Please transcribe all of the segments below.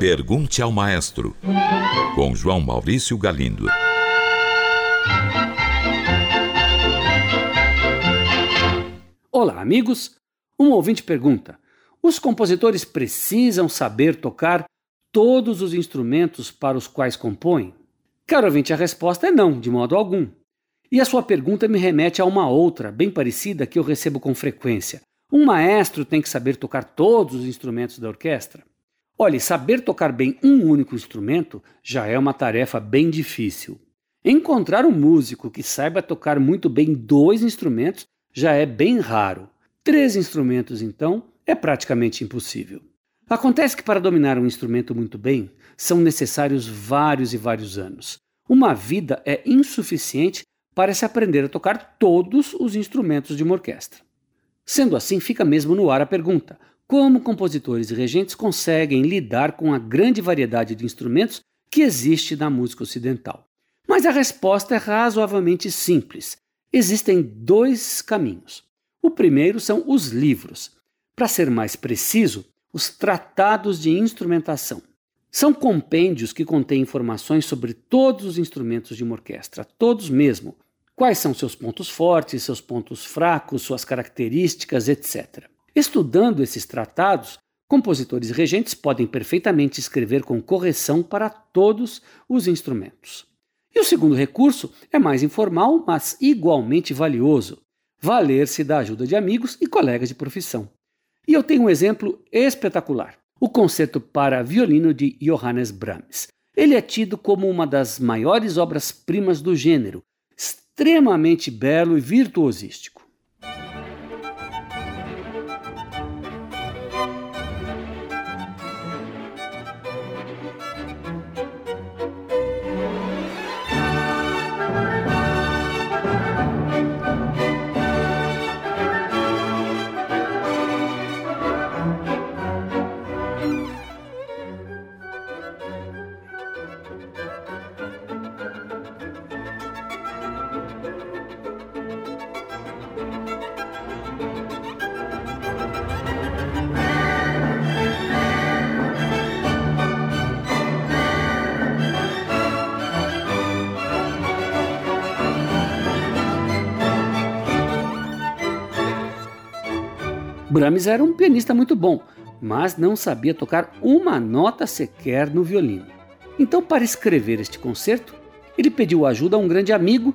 Pergunte ao Maestro, com João Maurício Galindo. Olá, amigos. Um ouvinte pergunta: os compositores precisam saber tocar todos os instrumentos para os quais compõem? Caro ouvinte, a resposta é não, de modo algum. E a sua pergunta me remete a uma outra, bem parecida, que eu recebo com frequência. Um maestro tem que saber tocar todos os instrumentos da orquestra? Olhe, saber tocar bem um único instrumento já é uma tarefa bem difícil. Encontrar um músico que saiba tocar muito bem dois instrumentos já é bem raro. Três instrumentos, então, é praticamente impossível. Acontece que para dominar um instrumento muito bem, são necessários vários e vários anos. Uma vida é insuficiente para se aprender a tocar todos os instrumentos de uma orquestra. Sendo assim, fica mesmo no ar a pergunta: como compositores e regentes conseguem lidar com a grande variedade de instrumentos que existe na música ocidental? Mas a resposta é razoavelmente simples. Existem dois caminhos. O primeiro são os livros. Para ser mais preciso, os tratados de instrumentação. São compêndios que contêm informações sobre todos os instrumentos de uma orquestra, todos mesmo, Quais são seus pontos fortes, seus pontos fracos, suas características, etc. Estudando esses tratados, compositores regentes podem perfeitamente escrever com correção para todos os instrumentos. E o segundo recurso é mais informal, mas igualmente valioso: valer-se da ajuda de amigos e colegas de profissão. E eu tenho um exemplo espetacular: o concerto para violino de Johannes Brahms. Ele é tido como uma das maiores obras-primas do gênero extremamente belo e virtuosístico. Brahms era um pianista muito bom, mas não sabia tocar uma nota sequer no violino. Então, para escrever este concerto, ele pediu ajuda a um grande amigo,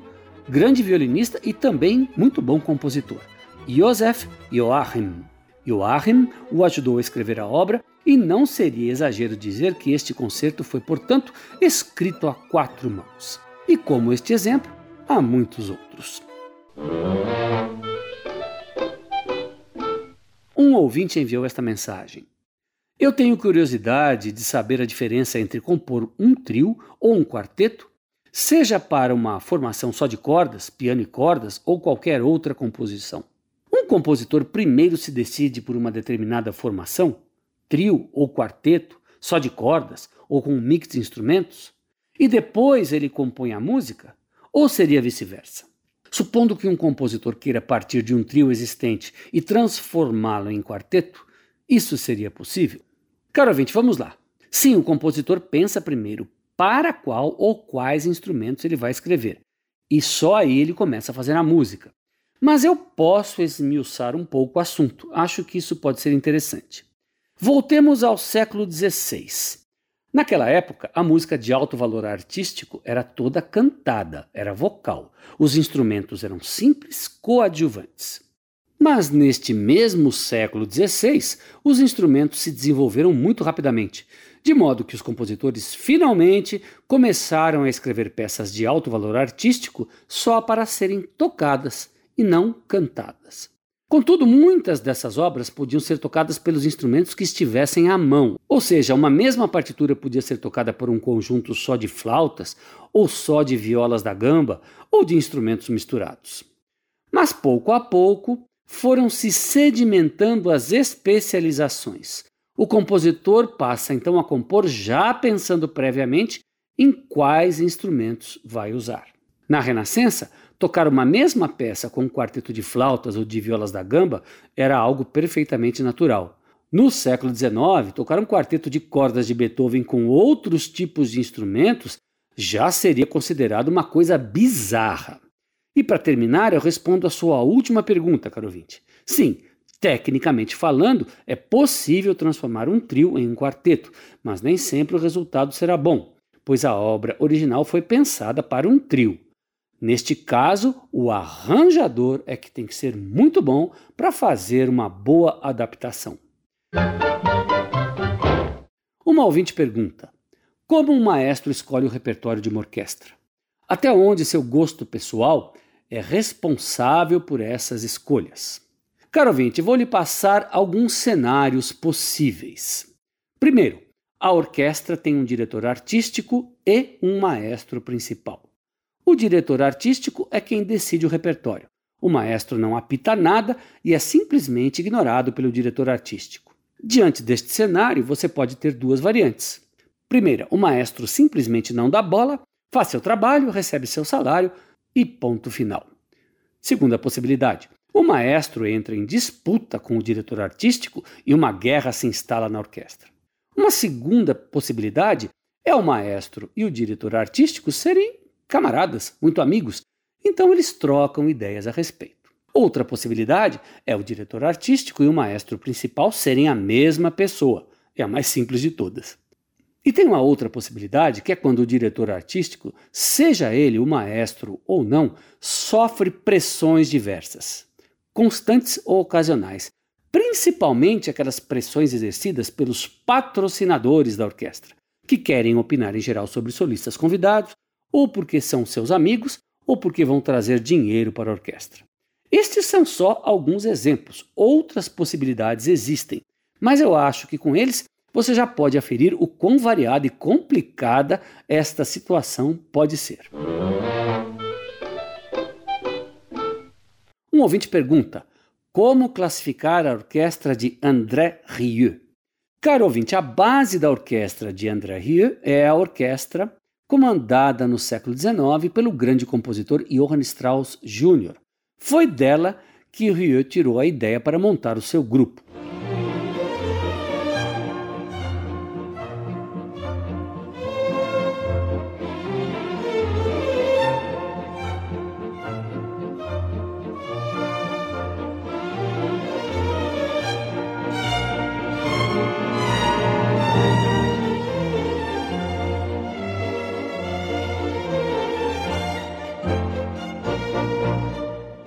grande violinista e também muito bom compositor, Josef Joachim. Joachim o ajudou a escrever a obra e não seria exagero dizer que este concerto foi, portanto, escrito a quatro mãos. E como este exemplo, há muitos outros. Ouvinte enviou esta mensagem. Eu tenho curiosidade de saber a diferença entre compor um trio ou um quarteto, seja para uma formação só de cordas, piano e cordas ou qualquer outra composição. Um compositor primeiro se decide por uma determinada formação, trio ou quarteto, só de cordas ou com um mix de instrumentos, e depois ele compõe a música? Ou seria vice-versa? Supondo que um compositor queira partir de um trio existente e transformá-lo em quarteto, isso seria possível? Caro ouvinte, vamos lá. Sim, o compositor pensa primeiro para qual ou quais instrumentos ele vai escrever, e só aí ele começa a fazer a música. Mas eu posso esmiuçar um pouco o assunto, acho que isso pode ser interessante. Voltemos ao século XVI. Naquela época, a música de alto valor artístico era toda cantada, era vocal. Os instrumentos eram simples, coadjuvantes. Mas neste mesmo século XVI, os instrumentos se desenvolveram muito rapidamente, de modo que os compositores finalmente começaram a escrever peças de alto valor artístico só para serem tocadas e não cantadas. Contudo, muitas dessas obras podiam ser tocadas pelos instrumentos que estivessem à mão, ou seja, uma mesma partitura podia ser tocada por um conjunto só de flautas, ou só de violas da gamba, ou de instrumentos misturados. Mas pouco a pouco foram se sedimentando as especializações. O compositor passa então a compor já pensando previamente em quais instrumentos vai usar. Na Renascença, Tocar uma mesma peça com um quarteto de flautas ou de violas da gamba era algo perfeitamente natural. No século XIX, tocar um quarteto de cordas de Beethoven com outros tipos de instrumentos já seria considerado uma coisa bizarra. E para terminar, eu respondo a sua última pergunta, caro ouvinte. Sim, tecnicamente falando, é possível transformar um trio em um quarteto, mas nem sempre o resultado será bom, pois a obra original foi pensada para um trio. Neste caso, o arranjador é que tem que ser muito bom para fazer uma boa adaptação. Uma ouvinte pergunta: Como um maestro escolhe o repertório de uma orquestra? Até onde seu gosto pessoal é responsável por essas escolhas. Caro ouvinte, vou lhe passar alguns cenários possíveis. Primeiro, a orquestra tem um diretor artístico e um maestro principal. O diretor artístico é quem decide o repertório. O maestro não apita nada e é simplesmente ignorado pelo diretor artístico. Diante deste cenário, você pode ter duas variantes. Primeira, o maestro simplesmente não dá bola, faz seu trabalho, recebe seu salário e ponto final. Segunda possibilidade: o maestro entra em disputa com o diretor artístico e uma guerra se instala na orquestra. Uma segunda possibilidade é o maestro e o diretor artístico serem camaradas, muito amigos, então eles trocam ideias a respeito. Outra possibilidade é o diretor artístico e o maestro principal serem a mesma pessoa, é a mais simples de todas. E tem uma outra possibilidade, que é quando o diretor artístico, seja ele o maestro ou não, sofre pressões diversas, constantes ou ocasionais, principalmente aquelas pressões exercidas pelos patrocinadores da orquestra, que querem opinar em geral sobre solistas convidados, ou porque são seus amigos, ou porque vão trazer dinheiro para a orquestra. Estes são só alguns exemplos, outras possibilidades existem, mas eu acho que com eles você já pode aferir o quão variada e complicada esta situação pode ser. Um ouvinte pergunta: como classificar a orquestra de André Rieu? Caro ouvinte, a base da orquestra de André Rieu é a orquestra comandada no século XIX pelo grande compositor Johann Strauss Jr. Foi dela que Rieu tirou a ideia para montar o seu grupo.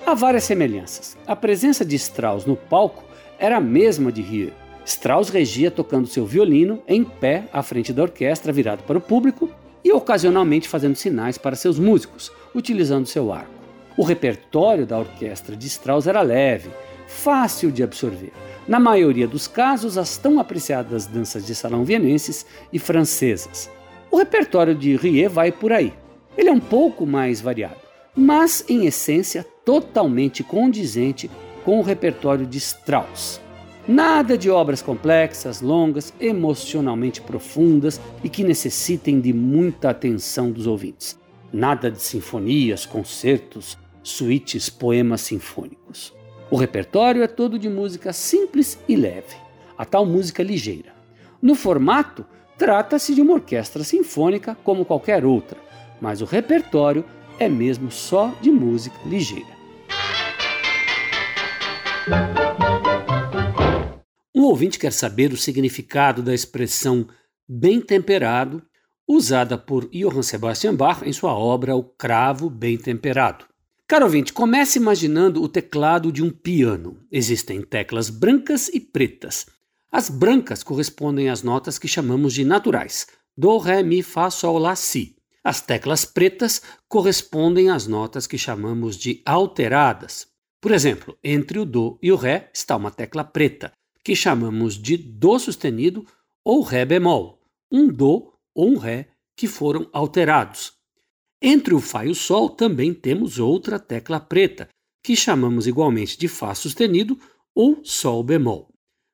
Há várias semelhanças. A presença de Strauss no palco era a mesma de Rie. Strauss regia tocando seu violino em pé à frente da orquestra, virado para o público e ocasionalmente fazendo sinais para seus músicos, utilizando seu arco. O repertório da orquestra de Strauss era leve, fácil de absorver. Na maioria dos casos, as tão apreciadas danças de salão vienenses e francesas. O repertório de Rie vai por aí. Ele é um pouco mais variado mas em essência totalmente condizente com o repertório de Strauss. Nada de obras complexas, longas, emocionalmente profundas e que necessitem de muita atenção dos ouvintes. Nada de sinfonias, concertos, suítes, poemas sinfônicos. O repertório é todo de música simples e leve, a tal música ligeira. No formato, trata-se de uma orquestra sinfônica como qualquer outra, mas o repertório é mesmo só de música ligeira. Um ouvinte quer saber o significado da expressão bem temperado, usada por Johann Sebastian Bach em sua obra O Cravo Bem Temperado. Caro ouvinte, comece imaginando o teclado de um piano. Existem teclas brancas e pretas. As brancas correspondem às notas que chamamos de naturais: Do, Ré, Mi, Fá, Sol, Lá, Si. As teclas pretas correspondem às notas que chamamos de alteradas. Por exemplo, entre o Do e o Ré está uma tecla preta, que chamamos de Do sustenido ou Ré bemol, um Do ou um Ré que foram alterados. Entre o Fá e o Sol também temos outra tecla preta, que chamamos igualmente de Fá sustenido ou Sol bemol.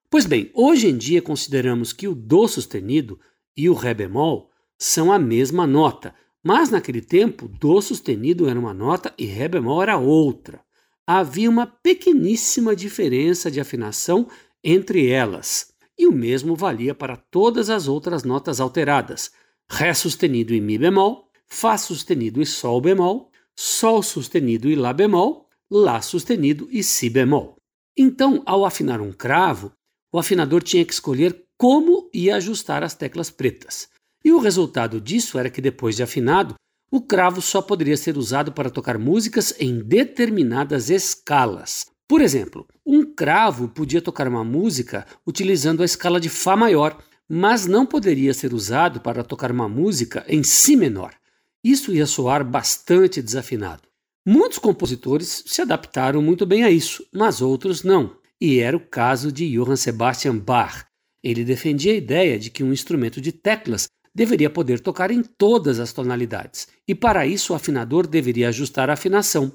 Pois bem, hoje em dia consideramos que o Do sustenido e o Ré bemol são a mesma nota, mas naquele tempo Dó sustenido era uma nota e Ré bemol era outra. Havia uma pequeníssima diferença de afinação entre elas. e o mesmo valia para todas as outras notas alteradas: Ré sustenido e Mi bemol, Fá sustenido e Sol bemol, Sol sustenido e Lá bemol, Lá sustenido e Si bemol. Então, ao afinar um cravo, o afinador tinha que escolher como ia ajustar as teclas pretas. E o resultado disso era que, depois de afinado, o cravo só poderia ser usado para tocar músicas em determinadas escalas. Por exemplo, um cravo podia tocar uma música utilizando a escala de Fá maior, mas não poderia ser usado para tocar uma música em Si menor. Isso ia soar bastante desafinado. Muitos compositores se adaptaram muito bem a isso, mas outros não. E era o caso de Johann Sebastian Bach. Ele defendia a ideia de que um instrumento de teclas deveria poder tocar em todas as tonalidades, e para isso o afinador deveria ajustar a afinação.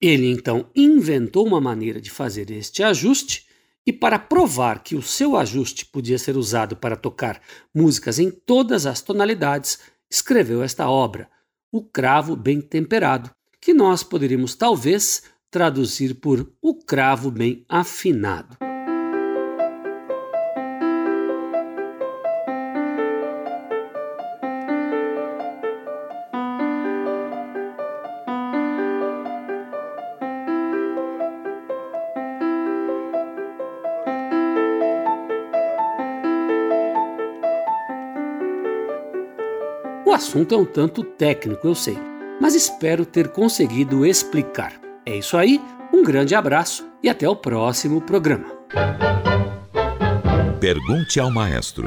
Ele então inventou uma maneira de fazer este ajuste, e para provar que o seu ajuste podia ser usado para tocar músicas em todas as tonalidades, escreveu esta obra, O Cravo Bem Temperado, que nós poderíamos talvez traduzir por O Cravo Bem Afinado. Assunto é um tanto técnico, eu sei, mas espero ter conseguido explicar. É isso aí, um grande abraço e até o próximo programa. Pergunte ao maestro.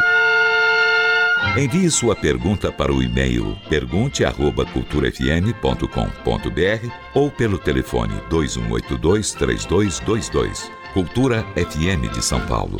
Envie sua pergunta para o e-mail pergunte@culturafm.com.br ou pelo telefone 2182 3222. Cultura FM de São Paulo.